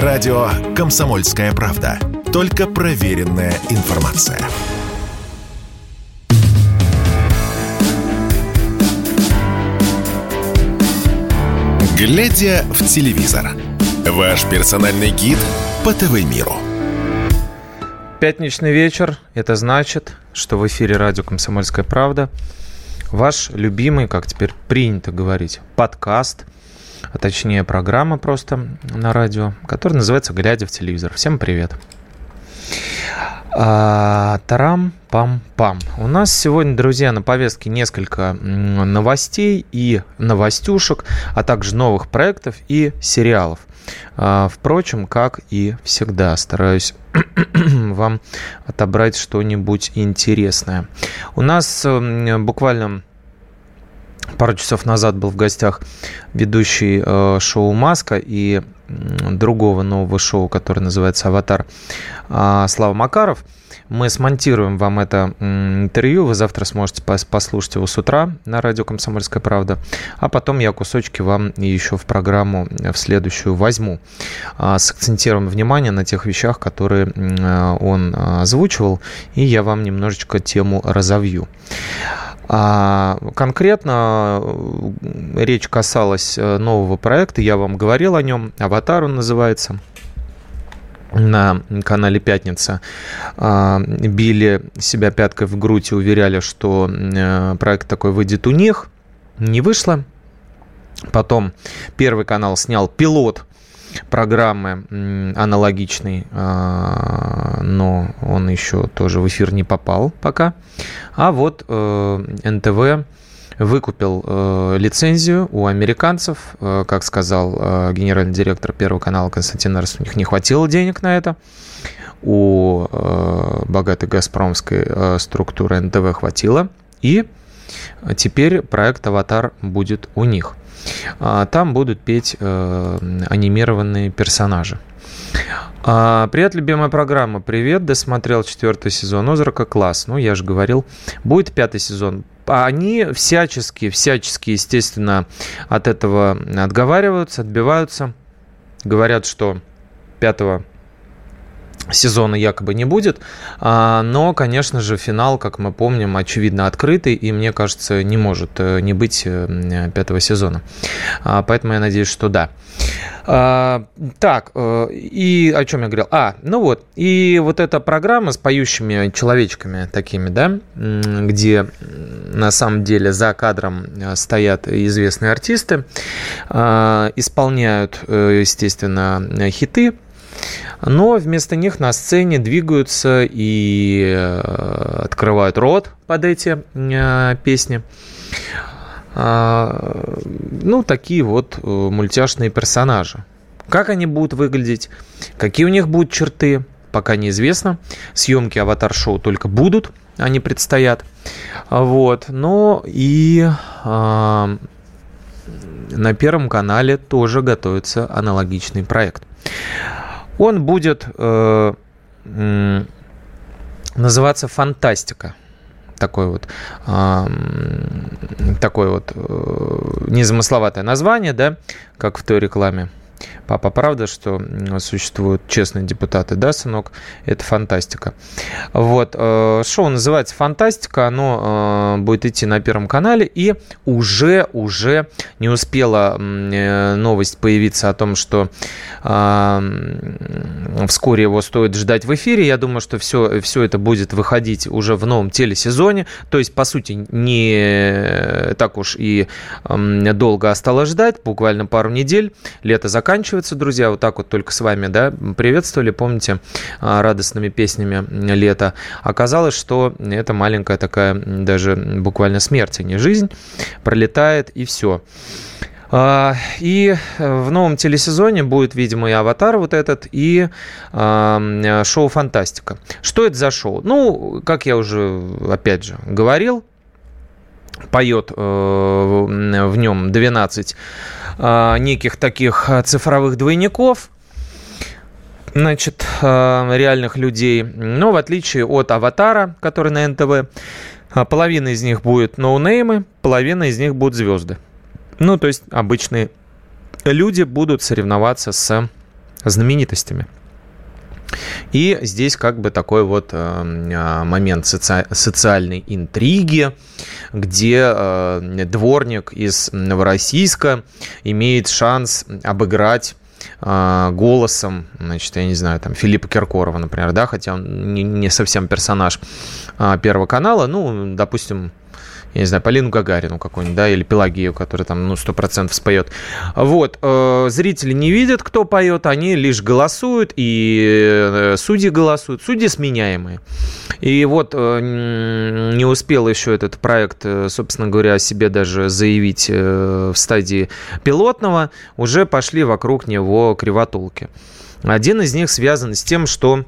Радио «Комсомольская правда». Только проверенная информация. Глядя в телевизор. Ваш персональный гид по ТВ-миру. Пятничный вечер. Это значит, что в эфире радио «Комсомольская правда» ваш любимый, как теперь принято говорить, подкаст, а точнее программа просто на радио, которая называется «Глядя в телевизор». Всем привет. А, Тарам-пам-пам. У нас сегодня, друзья, на повестке несколько новостей и новостюшек, а также новых проектов и сериалов. А, впрочем, как и всегда, стараюсь вам отобрать что-нибудь интересное. У нас буквально пару часов назад был в гостях ведущий э, шоу «Маска» и другого нового шоу, которое называется «Аватар» э, Слава Макаров. Мы смонтируем вам это интервью. Вы завтра сможете послушать его с утра на радио «Комсомольская правда». А потом я кусочки вам еще в программу в следующую возьму. А, сакцентируем внимание на тех вещах, которые он озвучивал. И я вам немножечко тему разовью. А конкретно э, речь касалась э, нового проекта, я вам говорил о нем, «Аватар» он называется на канале «Пятница» а, били себя пяткой в грудь и уверяли, что э, проект такой выйдет у них. Не вышло. Потом Первый канал снял пилот программы аналогичный, а, но он еще тоже в эфир не попал пока. А вот э, НТВ выкупил э, лицензию у американцев. Э, как сказал генеральный директор Первого канала Константин Арс, у них не хватило денег на это. У богатой газпромской структуры НТВ хватило. И теперь проект «Аватар» будет у них. А, там будут петь э, анимированные персонажи. А, привет, любимая программа. Привет, досмотрел четвертый сезон Озарка. Класс. Ну, я же говорил, будет пятый сезон. Они всячески, всячески, естественно, от этого отговариваются, отбиваются. Говорят, что пятого сезона якобы не будет. А, но, конечно же, финал, как мы помним, очевидно открытый, и мне кажется, не может э, не быть э, пятого сезона. А, поэтому я надеюсь, что да. А, так, э, и о чем я говорил? А, ну вот, и вот эта программа с поющими человечками такими, да, где на самом деле за кадром стоят известные артисты, исполняют, естественно, хиты, но вместо них на сцене двигаются и э, открывают рот под эти э, песни. А, ну, такие вот э, мультяшные персонажи. Как они будут выглядеть, какие у них будут черты, пока неизвестно. Съемки аватар-шоу только будут, они предстоят. Вот. Но и э, на Первом канале тоже готовится аналогичный проект. Он будет э, называться «Фантастика». Такой вот, э, такое вот э, незамысловатое название, да, как в той рекламе. Папа, правда, что существуют честные депутаты, да, сынок? Это фантастика. Вот. Э, шоу называется «Фантастика». Оно э, будет идти на Первом канале. И уже, уже не успела э, новость появиться о том, что вскоре его стоит ждать в эфире. Я думаю, что все, все это будет выходить уже в новом телесезоне. То есть, по сути, не так уж и долго осталось ждать. Буквально пару недель. Лето заканчивается, друзья. Вот так вот только с вами, да, приветствовали, помните, а, радостными песнями лета. Оказалось, что это маленькая такая даже буквально смерть, а не жизнь. Пролетает и все. А, и в новом телесезоне будет, видимо, и «Аватар» вот этот, и э, шоу «Фантастика». Что это за шоу? Ну, как я уже, опять же, говорил, поет э, в нем 12 э, неких таких цифровых двойников, значит, э, реальных людей. Но в отличие от «Аватара», который на НТВ, половина из них будет ноунеймы, половина из них будут звезды. Ну, то есть обычные люди будут соревноваться с знаменитостями. И здесь как бы такой вот э, момент соци- социальной интриги, где э, дворник из Новороссийска имеет шанс обыграть э, голосом, значит, я не знаю, там, Филиппа Киркорова, например, да, хотя он не, не совсем персонаж Первого канала, ну, допустим, я не знаю, Полину Гагарину какую-нибудь, да, или Пелагею, которая там, ну, сто процентов споет. Вот, э, зрители не видят, кто поет, они лишь голосуют, и э, судьи голосуют, судьи сменяемые. И вот э, не успел еще этот проект, собственно говоря, о себе даже заявить в стадии пилотного, уже пошли вокруг него кривотолки. Один из них связан с тем, что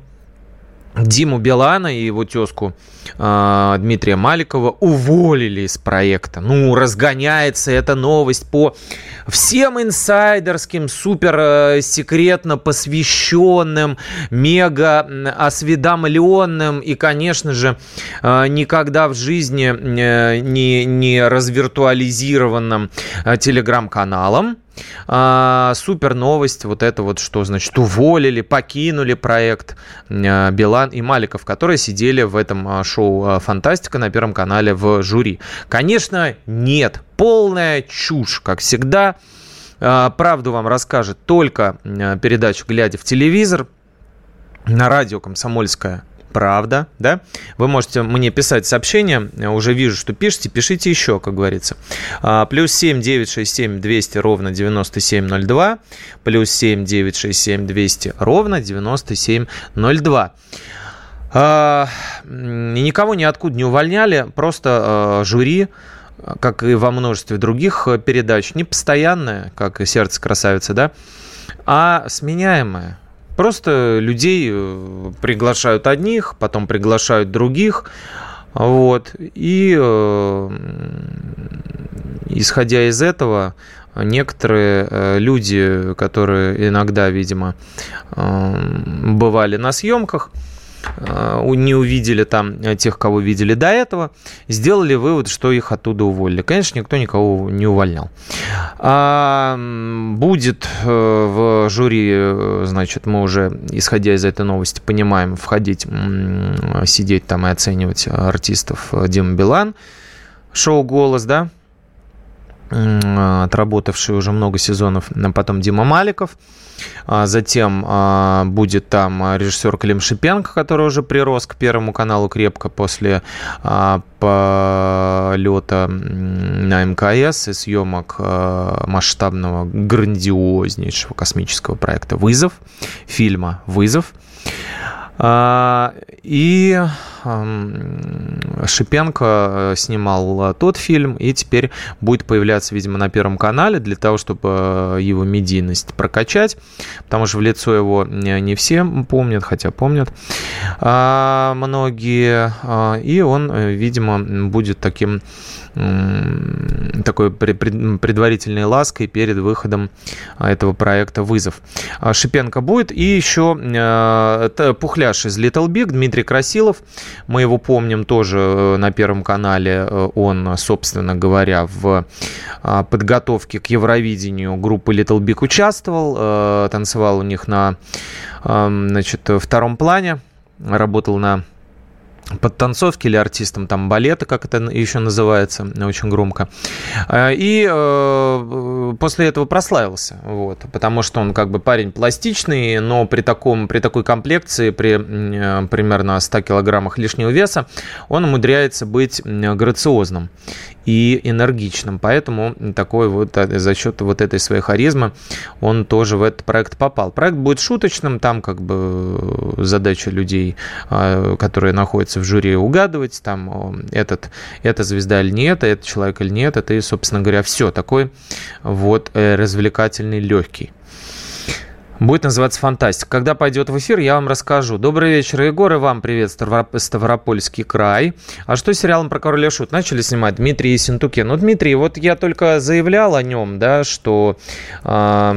Диму Билана и его тезку э, Дмитрия Маликова уволили из проекта. Ну, разгоняется эта новость по всем инсайдерским, супер э, посвященным, мега осведомленным и, конечно же, э, никогда в жизни э, не, не развиртуализированным э, телеграм-каналом. А, супер новость, вот это вот, что значит уволили, покинули проект а, Билан и Маликов, которые сидели в этом а, шоу а, «Фантастика» на Первом канале в жюри. Конечно, нет, полная чушь, как всегда. А, правду вам расскажет только передача «Глядя в телевизор» на радио «Комсомольская правда, да? Вы можете мне писать сообщения, уже вижу, что пишете, пишите еще, как говорится. А, плюс 7 967 200 ровно 9702, плюс 7 967 200 ровно 9702. А, никого ниоткуда не увольняли, просто а, жюри как и во множестве других передач, не постоянное, как и «Сердце красавицы», да, а сменяемое. Просто людей э, приглашают одних, потом приглашают других. Вот. И э, исходя из этого, некоторые э, люди, которые иногда, видимо, бывали на съемках, не увидели там э, тех, кого видели до этого, сделали вывод, что их оттуда уволили. Конечно, никто никого не увольнял. А, будет э, в жюри, значит, мы уже, исходя из этой новости, понимаем, входить, сидеть там и оценивать артистов Дима Билан, шоу «Голос», да, отработавший уже много сезонов, потом Дима Маликов, а затем а, будет там режиссер Клим Шипенко, который уже прирос к Первому каналу крепко после а, полета на МКС и съемок масштабного, грандиознейшего космического проекта «Вызов», фильма «Вызов». А, и Шипенко э, снимал э, тот фильм и теперь будет появляться, видимо, на Первом канале для того, чтобы э, его медийность прокачать, потому что в лицо его не все помнят, хотя помнят а, многие, а, и он, видимо, будет таким такой предварительной лаской перед выходом а, этого проекта «Вызов». А, Шипенко будет. И еще э, Пухляш из Little Big, Дмитрий Красилов. Мы его помним тоже э, на Первом канале. Э, он, собственно говоря, в а, подготовке к Евровидению группы Little Big участвовал. Танцевал у них на значит, втором плане. Работал на подтанцовки или артистом там балета, как это еще называется, очень громко. А, и э, после этого прославился, вот, потому что он как бы парень пластичный, но при, таком, при такой комплекции, при э, примерно 100 килограммах лишнего веса, он умудряется быть грациозным и энергичным. Поэтому такой вот э, за счет вот этой своей харизмы он тоже в этот проект попал. Проект будет шуточным, там как бы задача людей, а, которые находятся в жюри, угадывать, там этот, это звезда или нет, это человек или нет, это и, собственно говоря, все. Такой вот э, развлекательный, легкий. Будет называться «Фантастика». Когда пойдет в эфир, я вам расскажу. Добрый вечер, Егор, и вам привет, Ставропольский край. А что с сериалом про короля шут начали снимать? Дмитрий Ессентуке. Ну, Дмитрий, вот я только заявлял о нем, да, что э,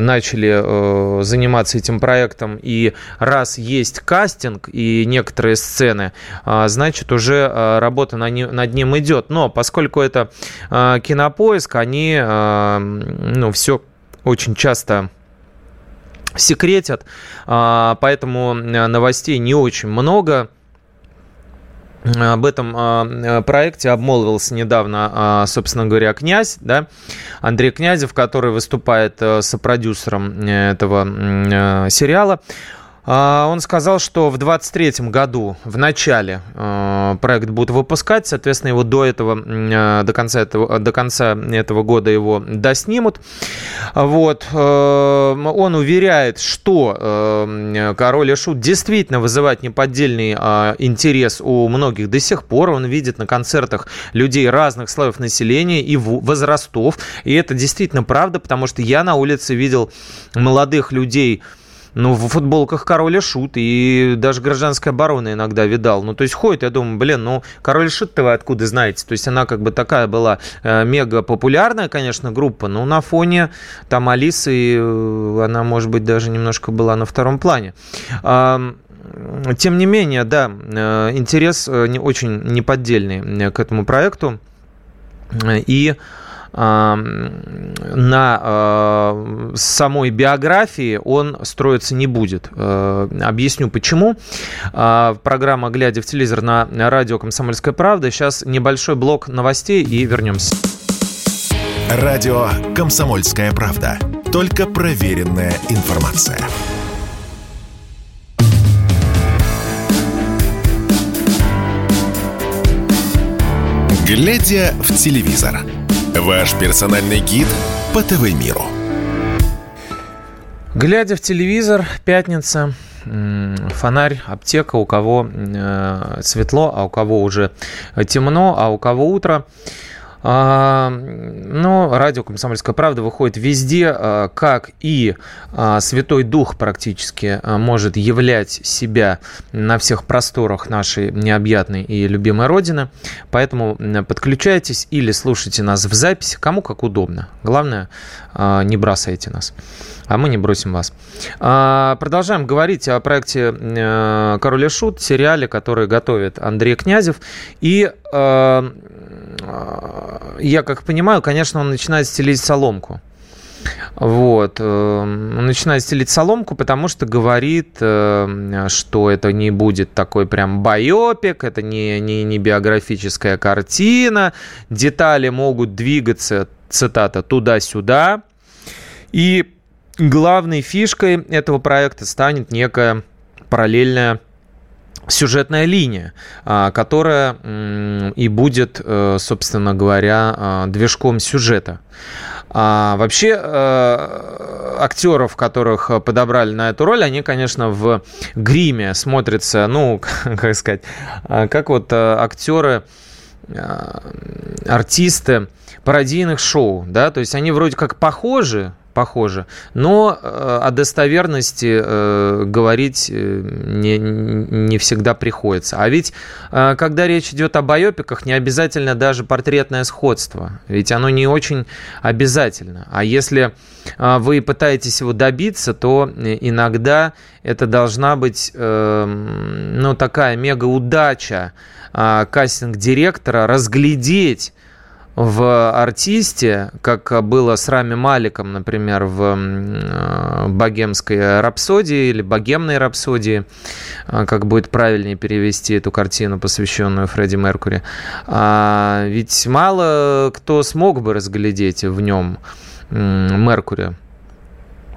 начали э, заниматься этим проектом, и раз есть кастинг и некоторые сцены, э, значит, уже э, работа на не, над ним идет. Но поскольку это э, кинопоиск, они, э, ну, все очень часто секретят, поэтому новостей не очень много. Об этом э, проекте обмолвился недавно, собственно говоря, князь, да, Андрей Князев, который выступает сопродюсером этого сериала. А, он сказал, что в 2023 году, в начале, а, проект будут выпускать, соответственно, его до этого, а, до конца этого, до конца этого года его доснимут. Вот. Он уверяет, что Король и Шут действительно вызывает неподдельный интерес у многих до сих пор. Он видит на концертах людей разных слоев населения и возрастов. И это действительно правда, потому что я на улице видел молодых людей, ну, в футболках король и шут, и даже гражданская оборона иногда видал. Ну, то есть ходит, я думаю, блин, ну, король и шут-то вы откуда знаете? То есть она как бы такая была э, мега популярная, конечно, группа, но на фоне там Алисы, э, она, может быть, даже немножко была на втором плане. Э, тем не менее, да, э, интерес э, не, очень неподдельный к этому проекту. И на а, самой биографии он строиться не будет. Э, объясню почему. А, программа «Глядя в телевизор» на радио «Комсомольская правда». Сейчас небольшой блок новостей и вернемся. Радио «Комсомольская правда». Только проверенная информация. Глядя в телевизор. Ваш персональный гид по ТВ-миру. Глядя в телевизор, пятница, фонарь, аптека, у кого э, светло, а у кого уже темно, а у кого утро. А, но радио «Комсомольская правда» выходит везде, а, как и а, Святой Дух практически может являть себя на всех просторах нашей необъятной и любимой Родины. Поэтому подключайтесь или слушайте нас в записи, кому как удобно. Главное, не бросайте нас а мы не бросим вас. Продолжаем говорить о проекте «Король и Шут», сериале, который готовит Андрей Князев. И я как понимаю, конечно, он начинает стелить соломку. Вот. Он э, начинает стелить соломку, потому что говорит, э, что это не будет такой прям байопик, это не, не, не биографическая картина, детали могут двигаться, цитата, туда-сюда. И главной фишкой этого проекта станет некая параллельная сюжетная линия, а, которая и будет, э, собственно говоря, а, движком сюжета. А вообще э, актеров, которых подобрали на эту роль, они, конечно, в гриме смотрятся, ну, как сказать, а, как вот э, актеры, артисты пародийных шоу, да, то есть они вроде как похожи, похоже. Но э, о достоверности э, говорить э, не, не всегда приходится. А ведь, когда речь идет о байопиках, не обязательно даже портретное сходство. Ведь оно не очень обязательно. А если вы пытаетесь его добиться, то иногда это должна быть ну, такая мега-удача кастинг-директора разглядеть в артисте, как было с Рами Маликом, например, в э, богемской рапсодии или богемной рапсодии, э, как будет правильнее перевести эту картину, посвященную Фредди Меркури. А ведь мало кто смог бы разглядеть в нем Меркури.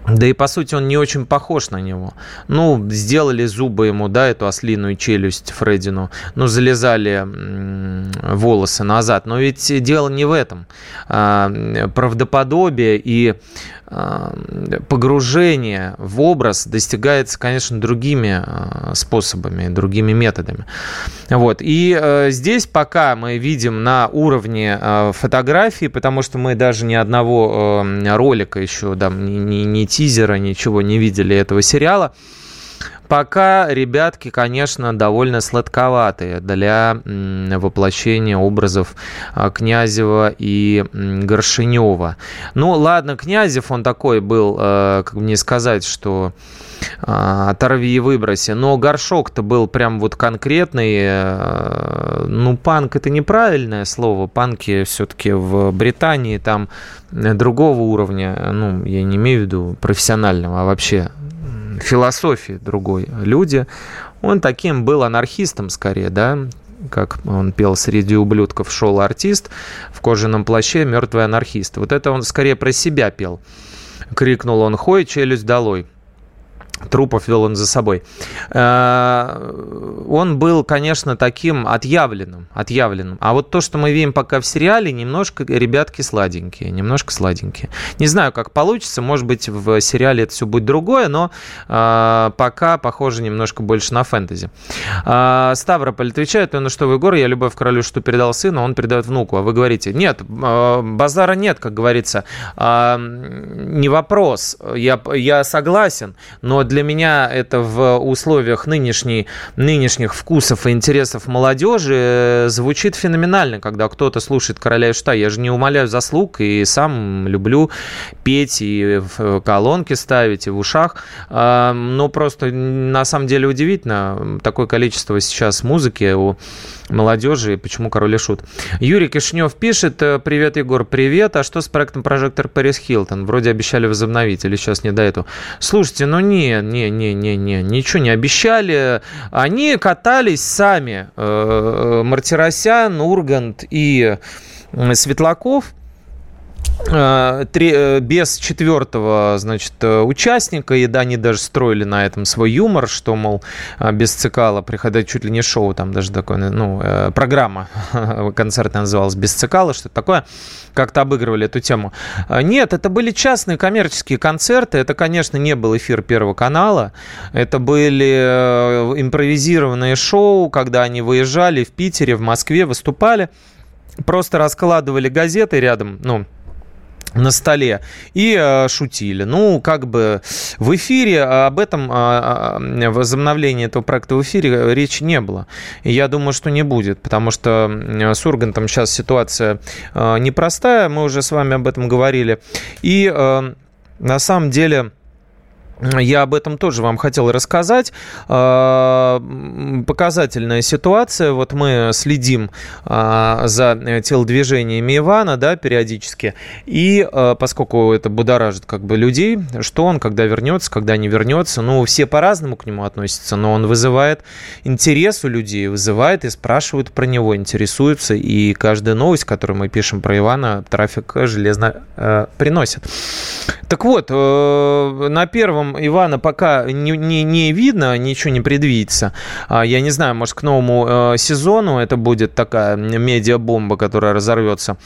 Да и, по сути, он не очень похож на него. Ну, сделали зубы ему, да, эту ослиную челюсть Фреддину. Ну, залезали волосы назад. Но ведь дело не в этом. А, правдоподобие и а, погружение в образ достигается, конечно, другими а, способами, другими методами. Вот. И э, здесь пока мы видим на уровне э, фотографии, потому что мы даже ни одного э, ролика еще, да, ни, ни, ни тизера, ничего не видели этого сериала, Пока ребятки, конечно, довольно сладковатые для воплощения образов а, Князева и Горшинева. Ну, ладно, Князев, он такой был, э, как мне сказать, что а, оторви и выброси. Но горшок-то был прям вот конкретный. Э, ну, панк это неправильное слово. Панки все-таки в Британии там другого уровня. Ну, я не имею в виду профессионального, а вообще философии другой люди. Он таким был анархистом скорее, да, как он пел среди ублюдков, шел артист в кожаном плаще, мертвый анархист. Вот это он скорее про себя пел. Крикнул он, хой, челюсть долой трупов вел он за собой. Э, он был, конечно, таким отъявленным, отъявленным. А вот то, что мы видим пока в сериале, немножко ребятки сладенькие, немножко сладенькие. Не знаю, как получится, может быть, в сериале это все будет другое, но э, пока похоже немножко больше на фэнтези. Э, Ставрополь отвечает, ну что вы, Егор, я любовь королю, что передал сыну, он передает внуку. А вы говорите, нет, базара нет, как говорится. Не вопрос, я, я согласен, но для меня это в условиях нынешней, нынешних вкусов и интересов молодежи э, звучит феноменально, когда кто-то слушает «Короля и Шута». Я же не умоляю заслуг и сам люблю петь и в колонки ставить, и в ушах. А, но просто на самом деле удивительно такое количество сейчас музыки у молодежи, почему король и шут. Юрий Кишнев пишет, э, привет, Егор, привет, а что с проектом «Прожектор Пэрис Хилтон»? Вроде обещали возобновить, или сейчас не до этого? Слушайте, ну не, не, не, не, не, ничего не обещали. Они катались сами, э, Мартиросян, Ургант и Светлаков, Э, э, без четвертого, значит, э, участника, и да, они даже строили на этом свой юмор, что, мол, без цикала приходить чуть ли не шоу, там даже такое, ну, программа концертная называлась «Без цикала», что такое, как-то обыгрывали эту тему. Нет, это были частные коммерческие концерты, это, конечно, не был эфир Первого канала, это были импровизированные шоу, когда они выезжали в Питере, в Москве, выступали, просто раскладывали газеты рядом, ну, на столе и э, шутили. Ну, как бы в эфире об этом э, возобновлении этого проекта в эфире речи не было. Я думаю, что не будет, потому что с Ургантом сейчас ситуация э, непростая, мы уже с вами об этом говорили. И э, на самом деле я об этом тоже вам хотел рассказать. А, показательная ситуация. Вот мы следим а, за телодвижениями Ивана, да, периодически. И а, поскольку это будоражит как бы людей, что он, когда вернется, когда не вернется, ну, все по-разному к нему относятся, но он вызывает интерес у людей, вызывает и спрашивают про него, интересуются. И каждая новость, которую мы пишем про Ивана, трафик железно э, приносит. Так вот, э, на первом там Ивана пока не, не, не видно, ничего не предвидится. А, я не знаю, может, к новому э, сезону это будет такая медиабомба, которая разорвется.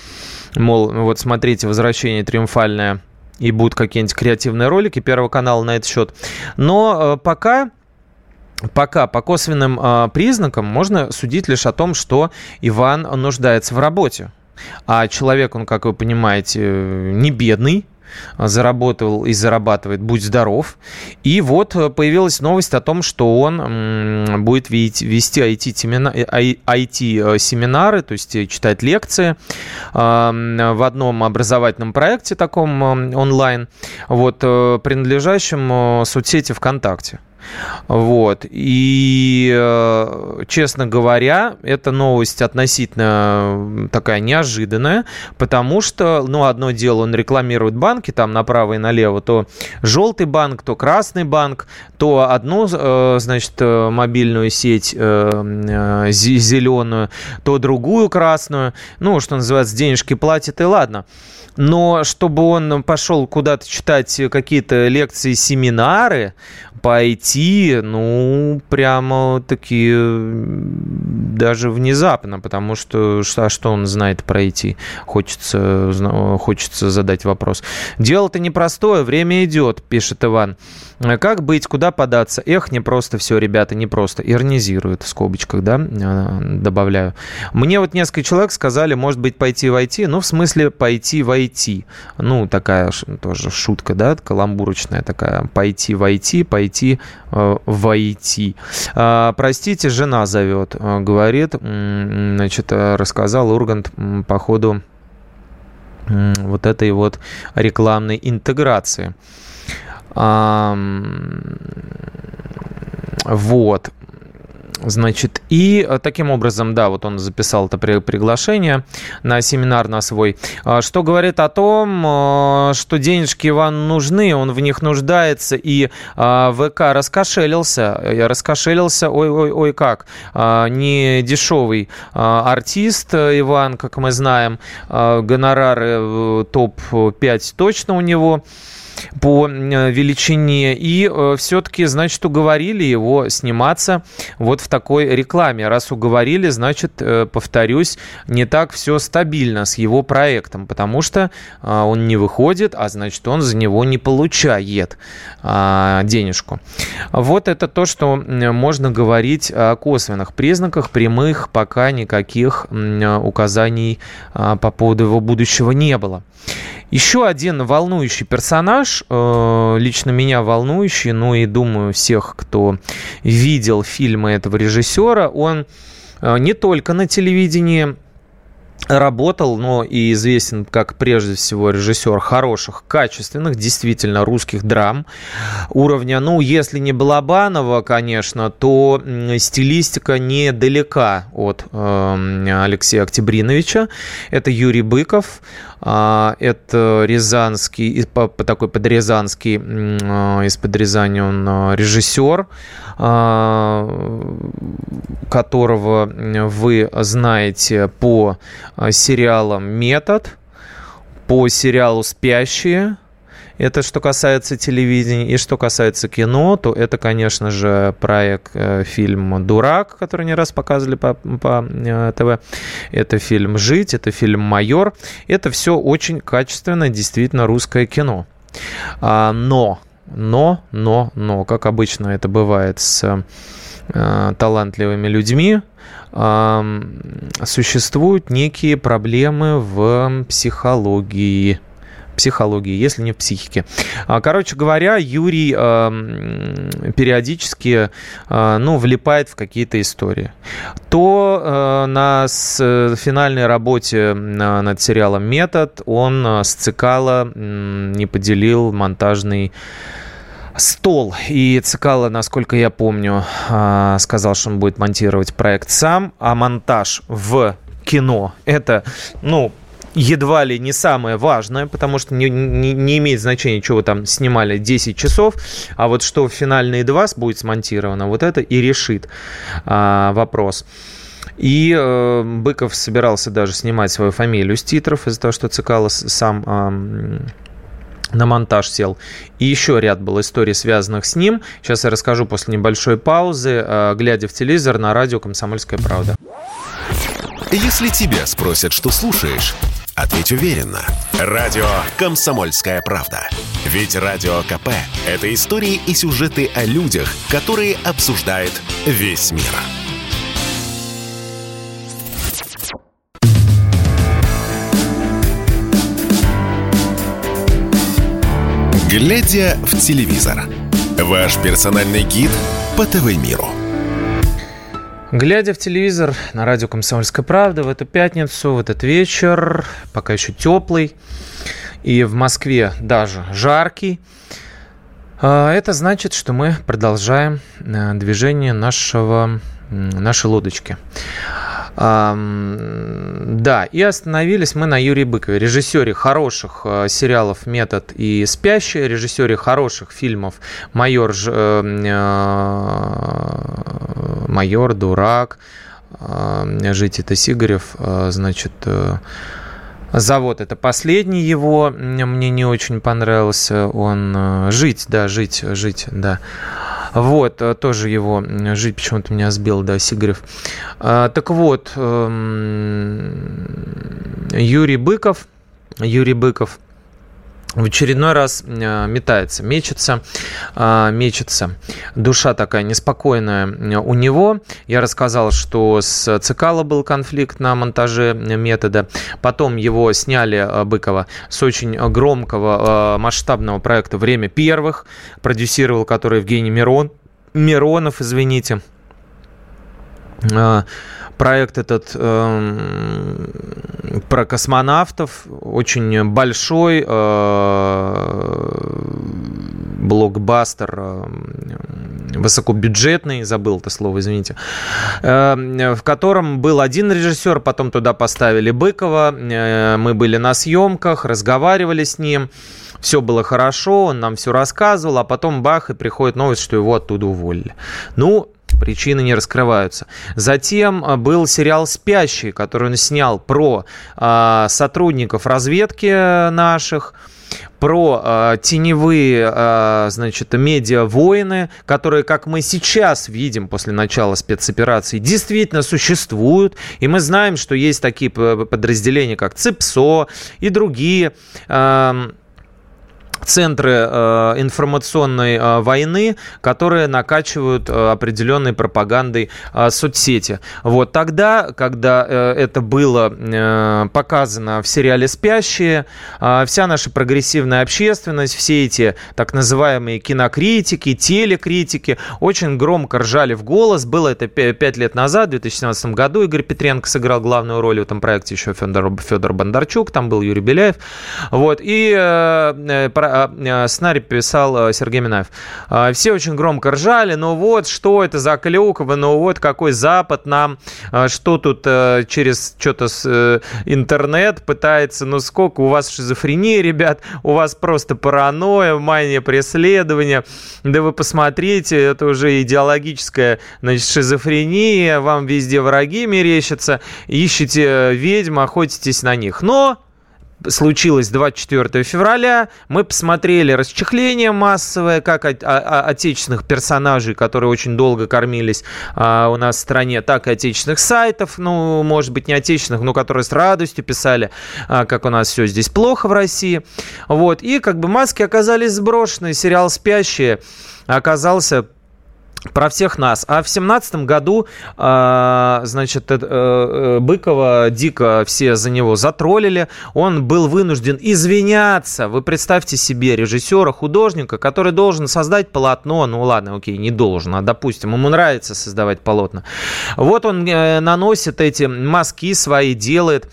Мол, вот смотрите, возвращение триумфальное и будут какие-нибудь креативные ролики Первого канала на этот счет. Но э, пока пока по косвенным э, признакам можно судить лишь о том, что Иван нуждается в работе. А человек, он, как вы понимаете, не бедный, заработал и зарабатывает «Будь здоров». И вот э, появилась новость о том, что он будет вести IT-семинары, э, то есть э, читать лекции в одном образовательном проекте таком онлайн, вот, принадлежащем соцсети ВКонтакте. Вот. И, э, честно говоря, эта новость относительно такая неожиданная, потому что, ну, одно дело, он рекламирует банки там направо и налево, то желтый банк, то красный банк, то одну, э, значит, э, мобильную сеть зеленую, то другую красную. Ну, что называется, денежки платит, и ладно. Но чтобы он пошел куда-то читать какие-то лекции, семинары, пойти, ну, прямо такие даже внезапно, потому что а что он знает пройти? Хочется, хочется задать вопрос. Дело-то непростое, время идет, пишет Иван. Как быть, куда податься? Эх, не просто все, ребята, не просто. Иронизирует в скобочках, да, а, добавляю. Мне вот несколько человек сказали, может быть, пойти в IT, ну, в смысле, пойти в IT. Ну, такая тоже шутка, да, каламбурочная такая. Пойти в IT, пойти э, в IT. А, простите, жена зовет, э, говорит, значит, э, рассказал Ургант по ходу вот этой вот рекламной интеграции. Вот. Значит, и э, таким образом, да, вот он записал это приглашение на семинар на свой, а, что говорит о том, э, что денежки Ивану нужны, он в них нуждается, и а, ВК раскошелился, раскошелился, ой-ой-ой, как, а, не дешевый артист Иван, как мы знаем, гонорары топ-5 точно у него, по величине. И э, все-таки, значит, уговорили его сниматься вот в такой рекламе. Раз уговорили, значит, э, повторюсь, не так все стабильно с его проектом, потому что он не выходит, а значит, он за него не получает а, денежку. Вот это то, что можно говорить о косвенных признаках, прямых пока никаких указаний по поводу его будущего не было. Еще один волнующий персонаж, э, лично меня волнующий, ну и думаю всех, кто видел фильмы этого режиссера, он э, не только на телевидении работал, но и известен как прежде всего режиссер хороших, качественных, действительно русских драм уровня, ну, если не Балабанова, конечно, то стилистика недалека от э, Алексея Октябриновича. Это Юрий Быков, это Рязанский, такой подрязанский, э, из-под Рязани он э, режиссер, которого вы знаете по сериалам «Метод», по сериалу «Спящие», это что касается телевидения. И что касается кино, то это, конечно же, проект э, фильм «Дурак», который не раз показывали по, по э, ТВ. Это фильм «Жить», это фильм «Майор». Это все очень качественное, действительно русское кино. А, но, но, но, но, как обычно это бывает с э, талантливыми людьми, существуют некие проблемы в психологии психологии, если не в психике. А, короче говоря, Юрий э, периодически э, ну, влипает в какие-то истории. То э, на с, финальной работе над сериалом «Метод» он с Цикала не поделил монтажный стол. И Цикало, насколько я помню, сказал, что он будет монтировать проект сам, а монтаж в кино это, ну, едва ли не самое важное, потому что не, не, не имеет значения, что вы там снимали 10 часов, а вот что в финальные 2 будет смонтировано, вот это и решит а, вопрос. И э, Быков собирался даже снимать свою фамилию с титров из-за того, что Цикало сам э, на монтаж сел. И еще ряд был историй, связанных с ним. Сейчас я расскажу после небольшой паузы, э, глядя в телевизор на радио «Комсомольская правда». Если тебя спросят, что слушаешь, Ответь уверенно. Радио «Комсомольская правда». Ведь Радио КП – это истории и сюжеты о людях, которые обсуждает весь мир. Глядя в телевизор. Ваш персональный гид по ТВ-миру. Глядя в телевизор на радио «Комсомольская правда» в эту пятницу, в этот вечер, пока еще теплый, и в Москве даже жаркий, а, это значит, что мы продолжаем э, движение нашего, нашей лодочки. Да, и остановились мы на Юрии Быкове, режиссере хороших э, сериалов «Метод» и «Спящие», режиссере хороших фильмов «Майор», э, э, «Майор», «Дурак», «Жить это Сигарев», значит, Завод это последний его, мне не очень понравился. Он жить, да, жить, жить, да. Вот, э, тоже его жить почему-то меня сбил, да, Сигарев. А, так вот, эм, Юрий Быков, Юрий Быков – в очередной раз э, метается, мечется, э, мечется. Душа такая неспокойная э, у него. Я рассказал, что с Цикало был конфликт на монтаже метода. Потом его сняли, Быкова, с очень громкого масштабного проекта «Время первых», продюсировал который Евгений Мирон. Миронов, извините. Проект этот э, про космонавтов, очень большой э, блокбастер, э, высокобюджетный, забыл это слово, извините, э, в котором был один режиссер, потом туда поставили Быкова, э, мы были на съемках, разговаривали с ним, все было хорошо, он нам все рассказывал, а потом бах, и приходит новость, что его оттуда уволили. Ну, Причины не раскрываются. Затем а, был сериал «Спящий», который он снял про э, сотрудников разведки наших, про э, теневые, э, значит, медиа-воины, которые, как мы сейчас видим после начала спецоперации, действительно существуют. И мы знаем, что есть такие подразделения, как ЦИПСО и другие. Э, центры э, информационной э, войны, которые накачивают э, определенной пропагандой соцсети. Вот тогда, когда это было показано в сериале «Спящие», вся наша прогрессивная общественность, все эти так называемые кинокритики, телекритики очень громко ржали в голос. Было это пять лет назад, в 2017 году. Игорь Петренко сыграл главную роль в этом проекте, еще Федор, Федор Бондарчук, там был Юрий Беляев. Вот. И э, э а, сценарий писал а, Сергей Минаев. Все очень громко ржали, но вот что это за клюква, ну вот какой Запад нам, что тут э, через что-то э, интернет пытается, ну сколько у вас шизофрения, ребят, у вас просто паранойя, мания преследования, да вы посмотрите, это уже идеологическая значит, шизофрения, вам везде враги мерещатся, ищете ведьм, охотитесь на них. Но случилось 24 февраля. Мы посмотрели расчехление массовое, как от, о, отечественных персонажей, которые очень долго кормились а, у нас в стране, так и отечественных сайтов, ну, может быть, не отечественных, но которые с радостью писали, а, как у нас все здесь плохо в России. Вот. И как бы маски оказались сброшены. Сериал «Спящие» оказался про всех нас. А в семнадцатом году, э, значит, э, э, Быкова дико все за него затроллили. Он был вынужден извиняться. Вы представьте себе режиссера, художника, который должен создать полотно. Ну ладно, окей, не должен, а допустим, ему нравится создавать полотна. Вот он э, наносит эти мазки свои, делает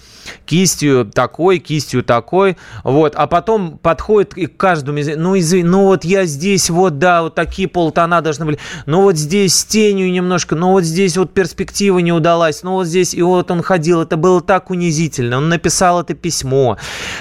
кистью такой, кистью такой, вот, а потом подходит и к каждому, ну, извини, ну, вот я здесь, вот, да, вот такие полтона должны были, ну, вот здесь с тенью немножко, ну, вот здесь вот перспектива не удалась, ну, вот здесь, и вот он ходил, это было так унизительно, он написал это письмо,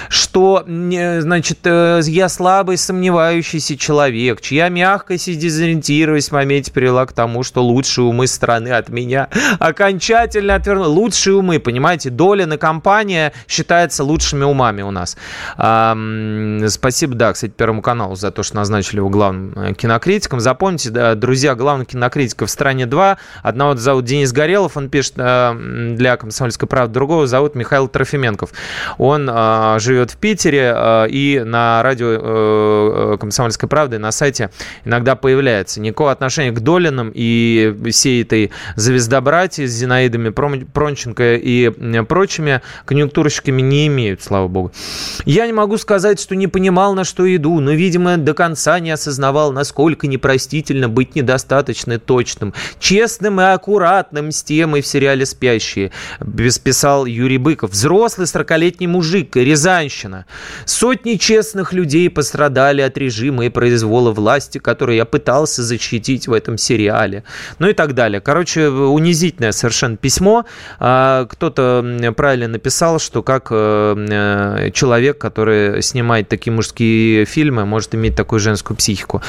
что, значит, э, я слабый, сомневающийся человек, чья мягкость и дезориентированность в моменте привела к тому, что лучшие умы страны от меня окончательно отвернули. Лучшие умы, понимаете, доля на компании компания считается лучшими умами у нас. Спасибо, да, кстати, Первому каналу за то, что назначили его главным э, кинокритиком. Запомните, да, друзья, главный кинокритик в стране два. Одного зовут Денис Горелов, он пишет э, для «Комсомольской правды», другого зовут Михаил Трофименков. Он э, живет в Питере и на радио «Комсомольской правды» на сайте иногда появляется. Никакого отношения к Долинам и всей этой звездобратье с Зинаидами Пронченко и прочими конъюнктурщиками не имеют, слава богу. Я не могу сказать, что не понимал, на что иду, но, видимо, до конца не осознавал, насколько непростительно быть недостаточно точным, честным и аккуратным с темой в сериале «Спящие», писал Юрий Быков. Взрослый 40-летний мужик, Рязанщина. Сотни честных людей пострадали от режима и произвола власти, который я пытался защитить в этом сериале. Ну и так далее. Короче, унизительное совершенно письмо. А, кто-то правильно написал написал, что как э, человек, который снимает такие мужские фильмы, может иметь такую женскую психику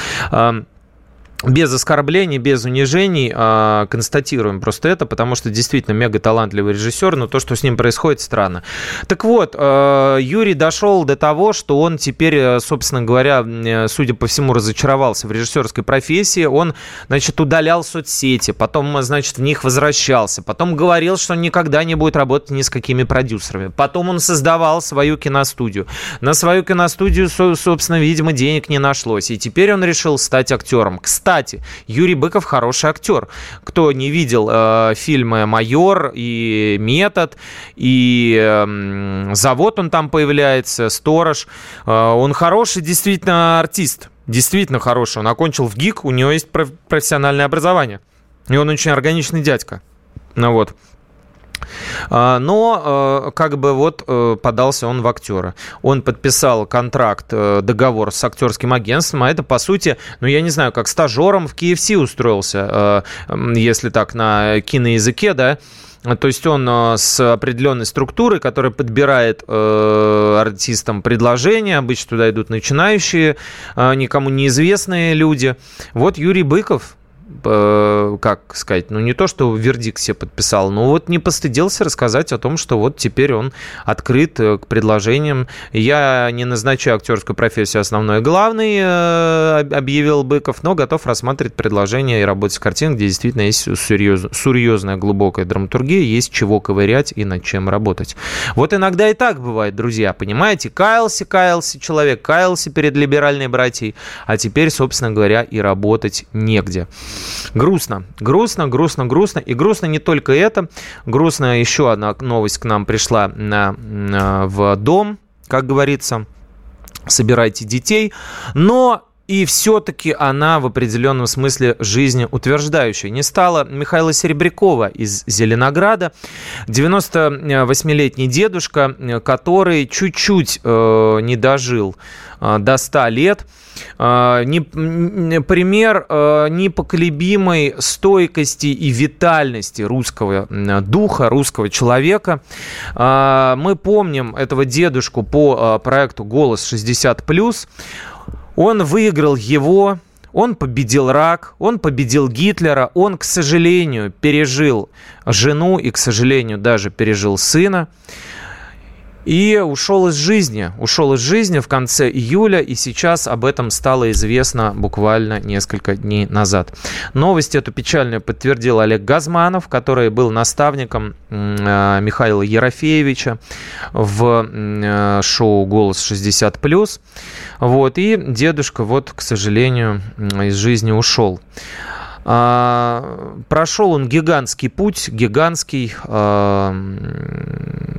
без оскорблений, без унижений э, констатируем просто это, потому что действительно мега талантливый режиссер, но то, что с ним происходит, странно. Так вот, э, Юрий дошел до того, что он теперь, э, собственно говоря, э, судя по всему, разочаровался в режиссерской профессии. Он, значит, удалял соцсети, потом, значит, в них возвращался, потом говорил, что он никогда не будет работать ни с какими продюсерами. Потом он создавал свою киностудию. На свою киностудию, собственно, видимо, денег не нашлось. И теперь он решил стать актером. Кстати, кстати, Юрий Быков хороший актер. Кто не видел э, фильмы «Майор» и «Метод», и э, «Завод» он там появляется, «Сторож», э, он хороший действительно артист. Действительно хороший. Он окончил в ГИК, у него есть профессиональное образование. И он очень органичный дядька. Ну вот. А, но э, как бы вот э, подался он в актера. Он подписал контракт, э, договор с актерским агентством, а это, по сути, ну, я не знаю, как стажером в KFC устроился, если так на киноязыке, да, то есть он с определенной структурой, которая подбирает э, артистам предложения. Обычно туда идут начинающие, э, никому неизвестные люди. Вот Юрий Быков Э, как сказать, ну не то, что вердикт себе подписал, но вот не постыдился рассказать о том, что вот теперь он открыт э, к предложениям. Я не назначаю актерскую профессию основной и главный, э, объявил Быков, но готов рассматривать предложение и работать с картиной, где действительно есть серьез, серьезная глубокая драматургия, есть чего ковырять и над чем работать. Вот иногда и так бывает, друзья, понимаете? Каялся, каялся человек, каялся перед либеральной братьей, а теперь, собственно говоря, и работать негде. Грустно, грустно, грустно, грустно. И грустно не только это. Грустно еще одна новость к нам пришла на, на, в дом, как говорится. Собирайте детей. Но и все-таки она в определенном смысле жизни утверждающая. Не стала Михаила Серебрякова из Зеленограда, 98-летний дедушка, который чуть-чуть э, не дожил э, до 100 лет. Э, не, пример э, непоколебимой стойкости и витальности русского духа, русского человека. Э, мы помним этого дедушку по проекту «Голос 60+.» Он выиграл его, он победил рак, он победил Гитлера, он, к сожалению, пережил жену и, к сожалению, даже пережил сына. И ушел из жизни. Ушел из жизни в конце июля, и сейчас об этом стало известно буквально несколько дней назад. Новость эту печальную подтвердил Олег Газманов, который был наставником э, Михаила Ерофеевича в э, шоу «Голос 60+.» Вот, и дедушка, вот, к сожалению, из жизни ушел. А, прошел он гигантский путь, гигантский, а,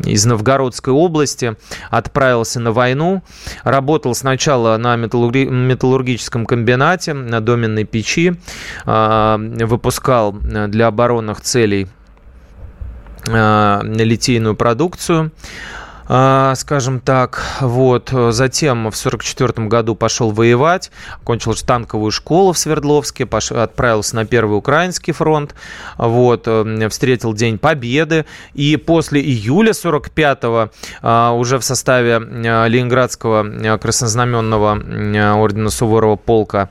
из Новгородской области, отправился на войну, работал сначала на металлурги- металлургическом комбинате, на доменной печи, а, выпускал для оборонных целей литейную продукцию. А, скажем так. Вот. Затем в 1944 году пошел воевать, окончил танковую школу в Свердловске, пош... отправился на Первый Украинский фронт, вот. Э, встретил День Победы. И после июля 45-го а, уже в составе э, Ленинградского э, краснознаменного ордена Суворова полка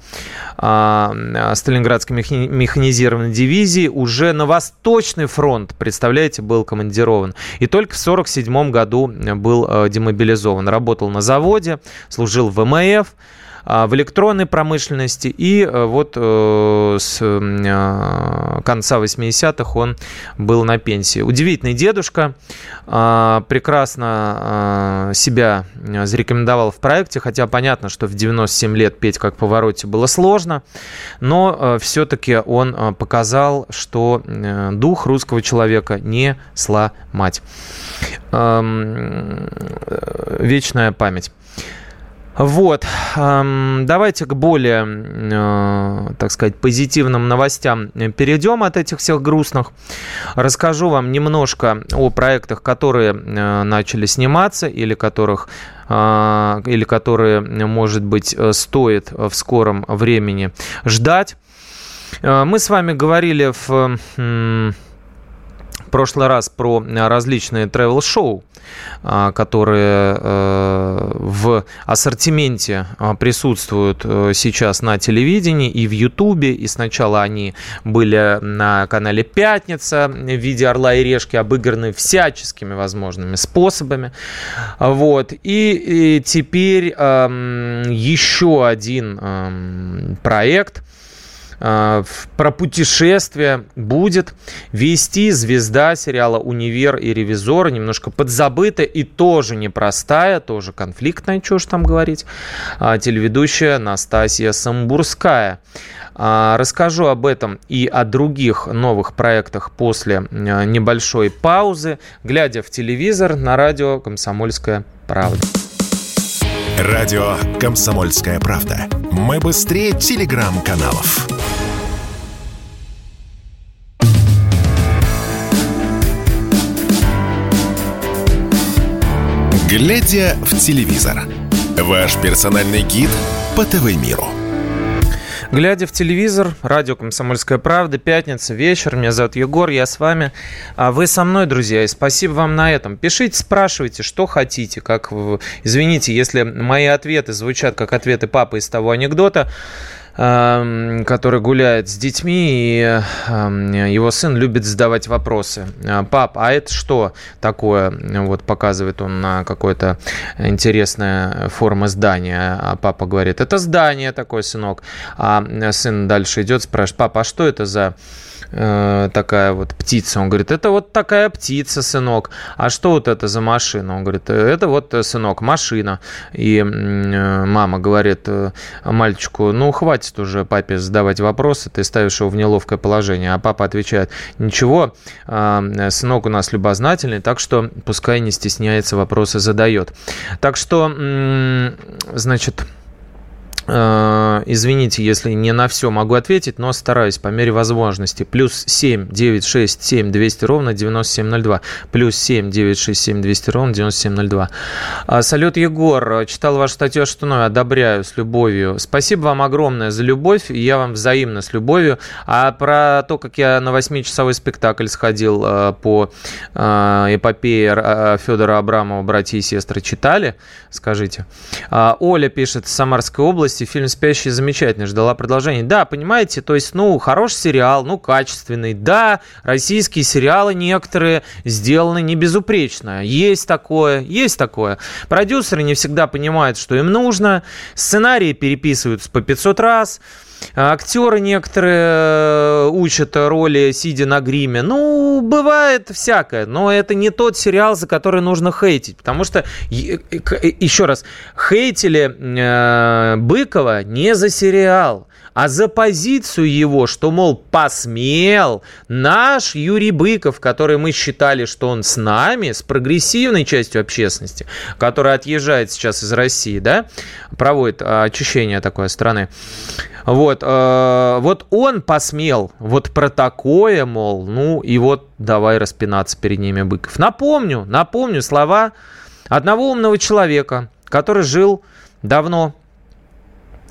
а, Сталинградской механизированной дивизии уже на Восточный фронт, представляете, был командирован. И только в 1947 году был э, демобилизован. Работал на заводе, служил в ВМФ, а, в электронной промышленности. И э, вот э, с конца 80-х он был на пенсии. Удивительный дедушка, а, прекрасно себя зарекомендовал в проекте, хотя понятно, что в 97 лет петь как повороте было сложно, но все-таки он показал, что дух русского человека не сломать. Вечная память. Вот, давайте к более, э, так сказать, позитивным новостям перейдем от этих всех грустных. Расскажу вам немножко о проектах, которые э, начали сниматься или которых э, или которые, может быть, стоит в скором времени ждать. Мы с вами говорили в прошлый раз про э, различные travel-шоу, а, которые э, в ассортименте а, присутствуют э, сейчас на телевидении и в Ютубе. И сначала они были на канале «Пятница» в виде «Орла и решки», обыграны всяческими возможными способами. Вот. И, теперь эм, еще один эм, проект – про путешествия будет вести звезда сериала «Универ» и «Ревизор», немножко подзабытая и тоже непростая, тоже конфликтная, что ж там говорить, а, телеведущая Настасья Самбурская. А, расскажу об этом и о других новых проектах после э, небольшой паузы, глядя в телевизор на радио «Комсомольская правда». Радио «Комсомольская правда». Мы быстрее телеграм-каналов. Глядя в телевизор. Ваш персональный гид по ТВ-миру. Глядя в телевизор, радио «Комсомольская правда», пятница, вечер, меня зовут Егор, я с вами. А вы со мной, друзья, и спасибо вам на этом. Пишите, спрашивайте, что хотите. Как... Извините, если мои ответы звучат как ответы папы из того анекдота, который гуляет с детьми, и эм, его сын любит задавать вопросы. «А, Пап, а это что такое? Вот показывает он на какое-то интересная форма здания. А папа говорит, это здание такое, сынок. А сын дальше идет, спрашивает, папа, а что это за э, такая вот птица. Он говорит, это вот такая птица, сынок. А что вот это за машина? Он говорит, это вот, э, сынок, машина. И э, мама говорит мальчику, ну, хватит уже папе задавать вопросы, ты ставишь его в неловкое положение. А папа отвечает, ничего, сынок у нас любознательный, так что пускай не стесняется, вопросы задает. Так что, значит... Э, извините, если не на все могу ответить, но стараюсь по мере возможности. Плюс 7 9 6 7 200 ровно 9702. Плюс 7 9 6 7 200 ровно 9702. А, салют, Егор. Читал вашу статью Штуной. Одобряю с любовью. Спасибо вам огромное за любовь. Я вам взаимно с любовью. А про то, как я на 8-часовой спектакль сходил э, по э, эпопее Федора Абрамова «Братья и сестры» читали? Скажите. А, Оля пишет, Самарской области области фильм «Спящий» замечательный, ждала продолжения. Да, понимаете, то есть, ну, хороший сериал, ну, качественный. Да, российские сериалы некоторые сделаны не безупречно. Есть такое, есть такое. Продюсеры не всегда понимают, что им нужно. Сценарии переписываются по 500 раз. Актеры некоторые э, учат роли, сидя на гриме. Ну, бывает всякое, но это не тот сериал, за который нужно хейтить. Потому что, еще раз, хейтили э, Быкова не за сериал, а за позицию его, что, мол, посмел наш Юрий Быков, который мы считали, что он с нами, с прогрессивной частью общественности, которая отъезжает сейчас из России, да, проводит очищение такой страны. Вот, э, вот он посмел вот про такое, мол, ну и вот давай распинаться перед ними Быков. Напомню, напомню слова одного умного человека, который жил давно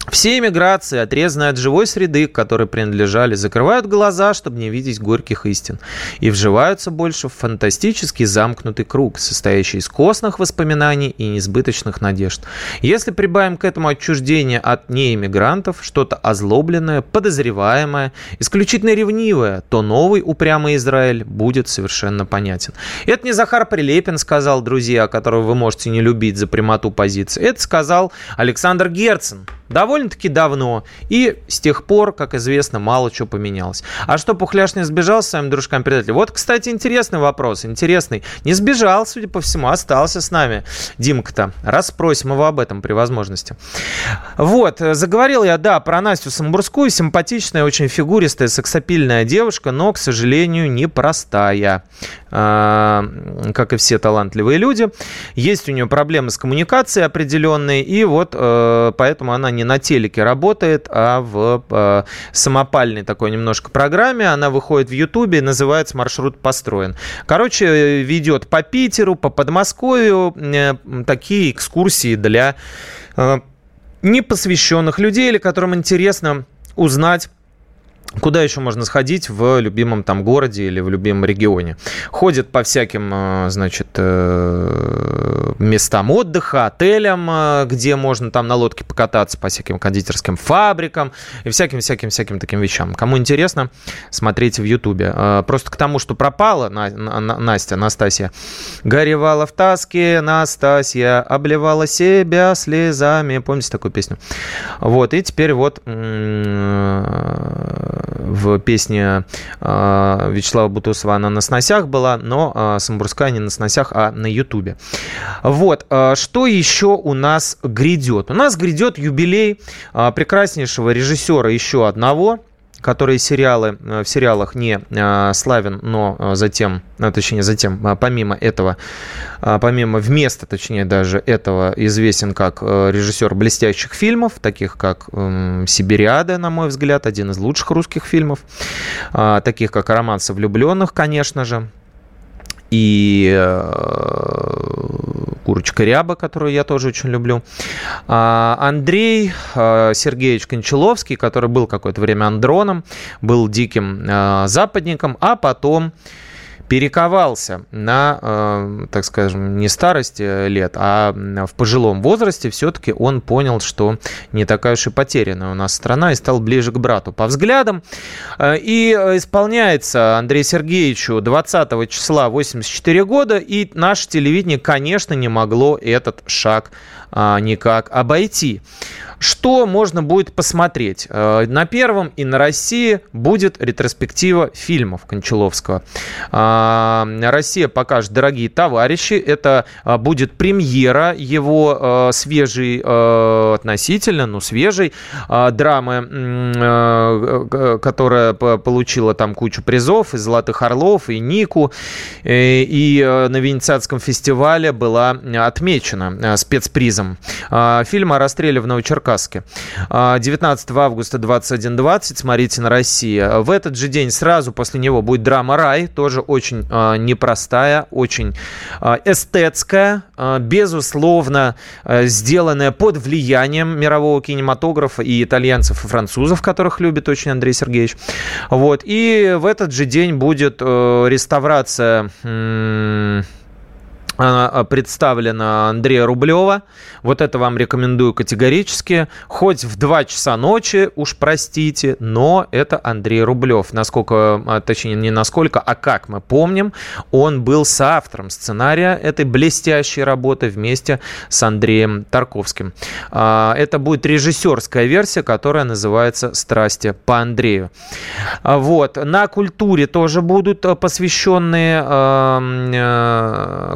все эмиграции, отрезанные от живой среды, к которой принадлежали, закрывают глаза, чтобы не видеть горьких истин, и вживаются больше в фантастический замкнутый круг, состоящий из костных воспоминаний и несбыточных надежд. Если прибавим к этому отчуждение от неэмигрантов, что-то озлобленное, подозреваемое, исключительно ревнивое, то новый упрямый Израиль будет совершенно понятен. Это не Захар Прилепин сказал, друзья, которого вы можете не любить за прямоту позиции. Это сказал Александр Герцен, довольно-таки давно. И с тех пор, как известно, мало чего поменялось. А что, Пухляш не сбежал с своими дружками-предателями? Вот, кстати, интересный вопрос, интересный. Не сбежал, судя по всему, остался с нами Димка-то. Расспросим его об этом при возможности. Вот, заговорил я, да, про Настю Самбурскую. Симпатичная, очень фигуристая, сексапильная девушка, но, к сожалению, непростая. А, как и все талантливые люди. Есть у нее проблемы с коммуникацией определенные, и вот э, поэтому она не на телеке работает, а в э, самопальной такой немножко программе. Она выходит в Ютубе, называется «Маршрут построен». Короче, ведет по Питеру, по Подмосковью э, такие экскурсии для непосвященных людей, или которым интересно узнать Куда еще можно сходить в любимом там городе или в любимом регионе? Ходят по всяким, э, значит, э, местам отдыха, отелям, э, где можно там на лодке покататься, по всяким кондитерским фабрикам и всяким-всяким-всяким таким вещам. Кому интересно, смотрите в Ютубе. Просто к тому, что пропала Настя, Настасья, горевала в таске, Настасья обливала себя слезами. Помните такую песню? Вот, и теперь вот в песне а, Вячеслава Бутусова она на сносях была, но а, Самбурская не на сносях, а на Ютубе. Вот, а, что еще у нас грядет? У нас грядет юбилей прекраснейшего режиссера еще одного, который сериалы, э, в сериалах не э, славен, но э, затем, точнее, затем, помимо этого, помимо вместо, точнее, даже этого, известен как режиссер блестящих фильмов, таких как эм, «Сибириада», на мой взгляд, один из лучших русских фильмов, таких как «Романсы влюбленных», конечно же, и курочка ряба, которую я тоже очень люблю. А, Андрей Сергеевич Кончаловский, который был какое-то время андроном, был диким западником, а потом перековался на, э, так скажем, не старости лет, а в пожилом возрасте все-таки он понял, что не такая уж и потерянная у нас страна и стал ближе к брату по взглядам. Э, и исполняется Андрею Сергеевичу 20 числа 84 года, и наше телевидение, конечно, не могло этот шаг никак обойти. Что можно будет посмотреть? Э, на первом и на России будет ретроспектива фильмов Кончаловского. А, Россия покажет «Дорогие товарищи». Это а, будет премьера его э, свежей, э, относительно, ну, свежей драмы, которая получила там кучу призов, и «Золотых орлов», и «Нику». И на Венецианском фестивале была отмечена спецпризом. Фильм о расстреле в Новочеркасске Черкасске. 19 а, августа 21.20, смотрите на России. В этот же день сразу после него будет драма «Рай», тоже очень а, непростая, очень а, эстетская, безусловно, сделанная под влиянием мирового кинематографа и итальянцев, и французов, которых любит очень Андрей Сергеевич. Вот. И в этот же день будет реставрация а, представлена Андрея Рублева. Вот это вам рекомендую категорически. Хоть в 2 часа ночи, уж простите, но это Андрей Рублев. Насколько, а, точнее, не насколько, а как мы помним, он был соавтором сценария этой блестящей работы вместе с Андреем Тарковским. А, это будет режиссерская версия, которая называется «Страсти по Андрею». Вот. На культуре тоже будут посвященные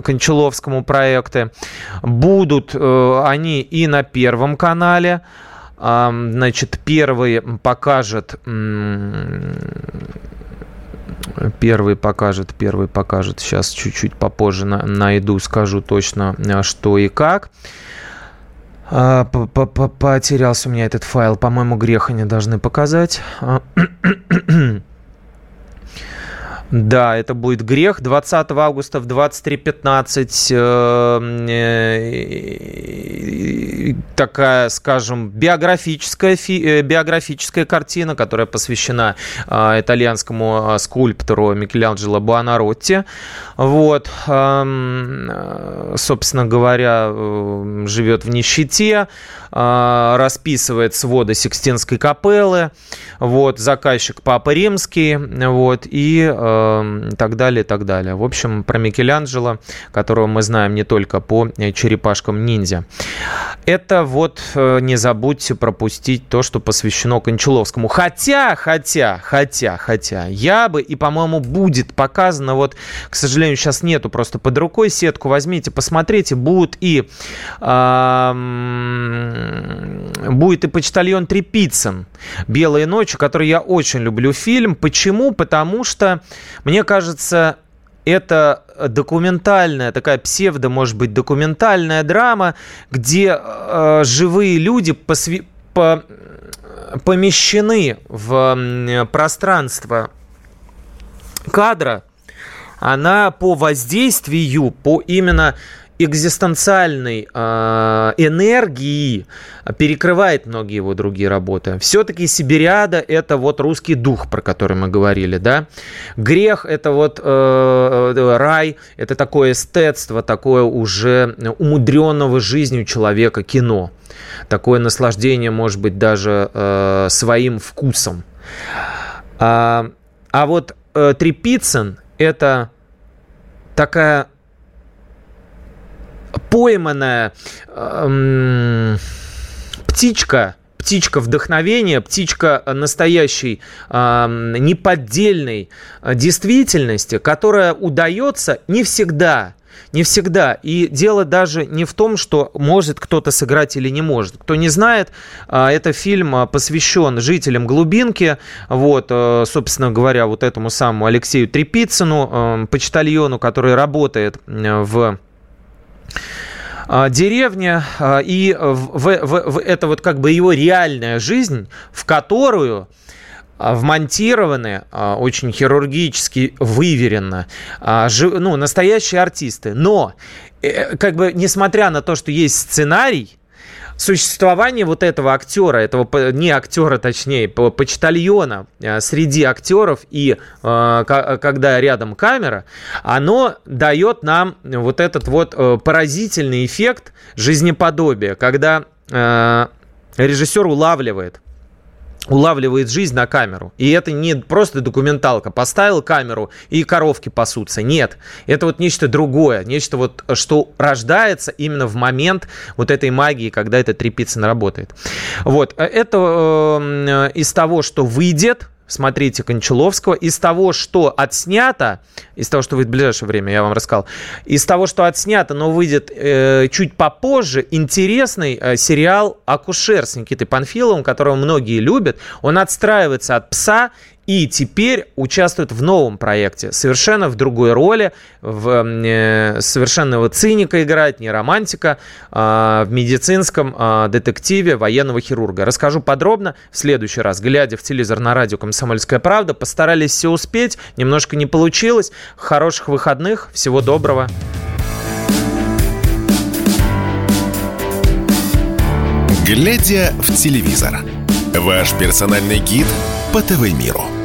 Кончаловскому Кончаловскому проекты. Будут э, они и на Первом канале. Значит, первый покажет Первый покажет, первый покажет. Сейчас чуть-чуть попозже найду, скажу точно, э, что и как. А, потерялся у меня этот файл. По-моему, грех они должны показать. Да, это будет грех. 20 августа в 23.15 э, э, такая, скажем, биографическая, фи, э, биографическая картина, которая посвящена э, итальянскому скульптору Микеланджело Буонаротти. Вот, э, собственно говоря, э, живет в нищете, э, расписывает своды Сикстинской капеллы, вот, заказчик Папа Римский, вот, и э, Эм, и так далее, и так далее. В общем, про Микеланджело, которого мы знаем не только по э, черепашкам ниндзя. Это вот э, не забудьте пропустить то, что посвящено Кончаловскому. Хотя, хотя, хотя, хотя, я бы, и, по-моему, будет показано, вот, к сожалению, сейчас нету просто под рукой сетку, возьмите, посмотрите, будут и будет и почтальон Трепицын «Белые ночи», который я очень люблю фильм. Почему? Потому что мне кажется, это документальная, такая псевдо, может быть, документальная драма, где э, живые люди посви- по- помещены в пространство кадра, она по воздействию, по именно экзистенциальной э, энергии перекрывает многие его другие работы. Все-таки Сибириада – это вот русский дух, про который мы говорили, да. Грех – это вот э, э, рай, это такое эстетство, такое уже умудренного жизнью человека кино. Такое наслаждение, может быть, даже э, своим вкусом. А, а вот э, Трепицын – это такая пойманная эм, птичка, птичка вдохновения, птичка настоящей э, неподдельной э, действительности, которая удается не всегда. Не всегда. И дело даже не в том, что может кто-то сыграть или не может. Кто не знает, э, это фильм э, посвящен жителям Глубинки. Вот, собственно говоря, вот этому самому Алексею Трепицыну, почтальону, который работает в деревня, а, и в, в, в, это вот как бы его реальная жизнь, в которую вмонтированы, очень хирургически выверенно, ну, настоящие артисты. Но, э, как бы, несмотря на то, что есть сценарий, существование вот этого актера, этого не актера, точнее, почтальона э, среди актеров и э, когда рядом камера, оно дает нам вот этот вот э, поразительный эффект жизнеподобия, когда режиссер улавливает улавливает жизнь на камеру. И это не просто документалка. Поставил камеру и коровки пасутся. Нет. Это вот нечто другое. Нечто вот, что рождается именно в момент вот этой магии, когда эта трепицина работает. Вот. Это э, из того, что выйдет смотрите Кончаловского. Из того, что отснято, из того, что выйдет в ближайшее время, я вам рассказал, из того, что отснято, но выйдет э, чуть попозже, интересный э, сериал «Акушер» с Никитой Панфиловым, которого многие любят. Он отстраивается от «Пса» и теперь участвует в новом проекте, совершенно в другой роли, в э, совершенного циника играет, не романтика, э, в медицинском э, детективе военного хирурга. Расскажу подробно в следующий раз, глядя в телевизор на радио «Комсомольская правда». Постарались все успеть, немножко не получилось. Хороших выходных, всего доброго. Глядя в телевизор. Ваш персональный гид по ТВ-миру.